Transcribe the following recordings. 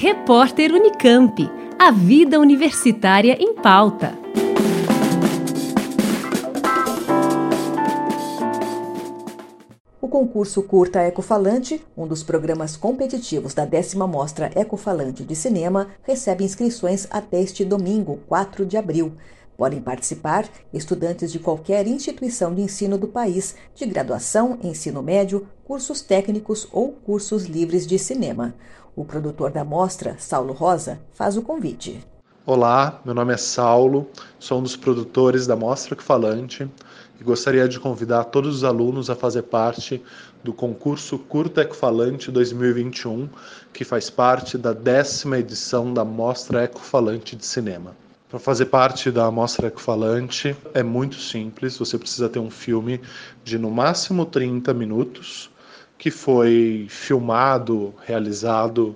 Repórter Unicamp. A vida universitária em pauta. O concurso Curta Ecofalante, um dos programas competitivos da décima Mostra Ecofalante de Cinema, recebe inscrições até este domingo, 4 de abril. Podem participar estudantes de qualquer instituição de ensino do país, de graduação, ensino médio, cursos técnicos ou cursos livres de cinema. O produtor da mostra, Saulo Rosa, faz o convite. Olá, meu nome é Saulo, sou um dos produtores da Mostra Falante e gostaria de convidar todos os alunos a fazer parte do concurso Curta Ecofalante 2021, que faz parte da décima edição da Mostra Ecofalante de Cinema. Para fazer parte da Mostra Ecofalante é muito simples, você precisa ter um filme de no máximo 30 minutos, que foi filmado, realizado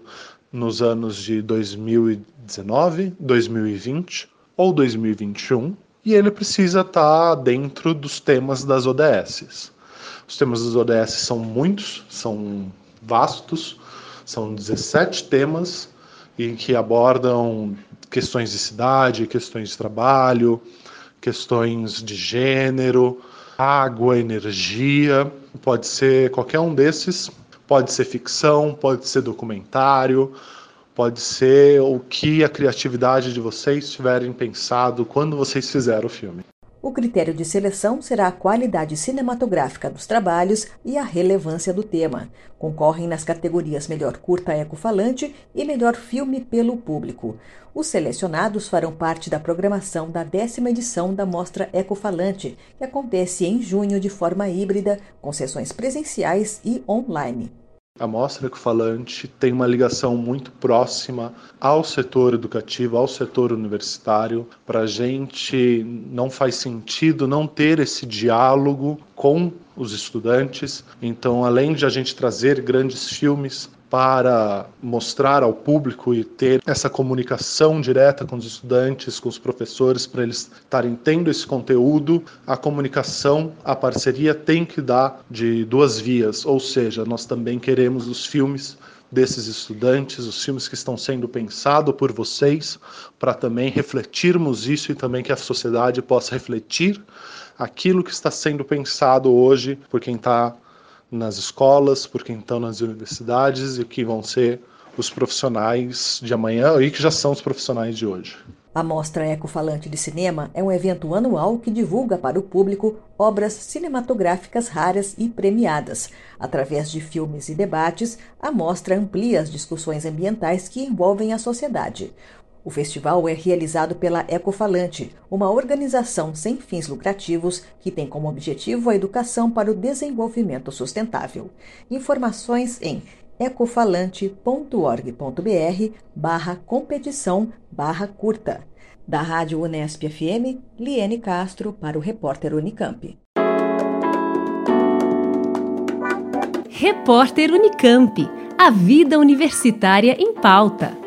nos anos de 2019, 2020 ou 2021, e ele precisa estar dentro dos temas das ODSs. Os temas das ODS são muitos, são vastos, são 17 temas e que abordam questões de cidade, questões de trabalho, questões de gênero, água, energia, pode ser qualquer um desses, pode ser ficção, pode ser documentário, pode ser o que a criatividade de vocês tiverem pensado quando vocês fizeram o filme. O critério de seleção será a qualidade cinematográfica dos trabalhos e a relevância do tema. Concorrem nas categorias Melhor Curta Ecofalante e Melhor Filme pelo Público. Os selecionados farão parte da programação da décima edição da Mostra Ecofalante, que acontece em junho de forma híbrida, com sessões presenciais e online. A Mostra Ecofalante tem uma ligação muito próxima ao setor educativo, ao setor universitário. Para a gente não faz sentido não ter esse diálogo com os estudantes. Então, além de a gente trazer grandes filmes para mostrar ao público e ter essa comunicação direta com os estudantes, com os professores, para eles estarem tendo esse conteúdo, a comunicação, a parceria tem que dar de duas vias, ou seja, nós também queremos os filmes desses estudantes, os filmes que estão sendo pensados por vocês, para também refletirmos isso e também que a sociedade possa refletir aquilo que está sendo pensado hoje por quem está nas escolas, por quem estão nas universidades e que vão ser os profissionais de amanhã e que já são os profissionais de hoje. A Mostra Ecofalante de Cinema é um evento anual que divulga para o público obras cinematográficas raras e premiadas. Através de filmes e debates, a mostra amplia as discussões ambientais que envolvem a sociedade. O festival é realizado pela Ecofalante, uma organização sem fins lucrativos que tem como objetivo a educação para o desenvolvimento sustentável. Informações em ecofalante.org.br barra competição barra curta. Da Rádio Unesp FM, Liene Castro para o repórter Unicamp. Repórter Unicamp. A vida universitária em pauta.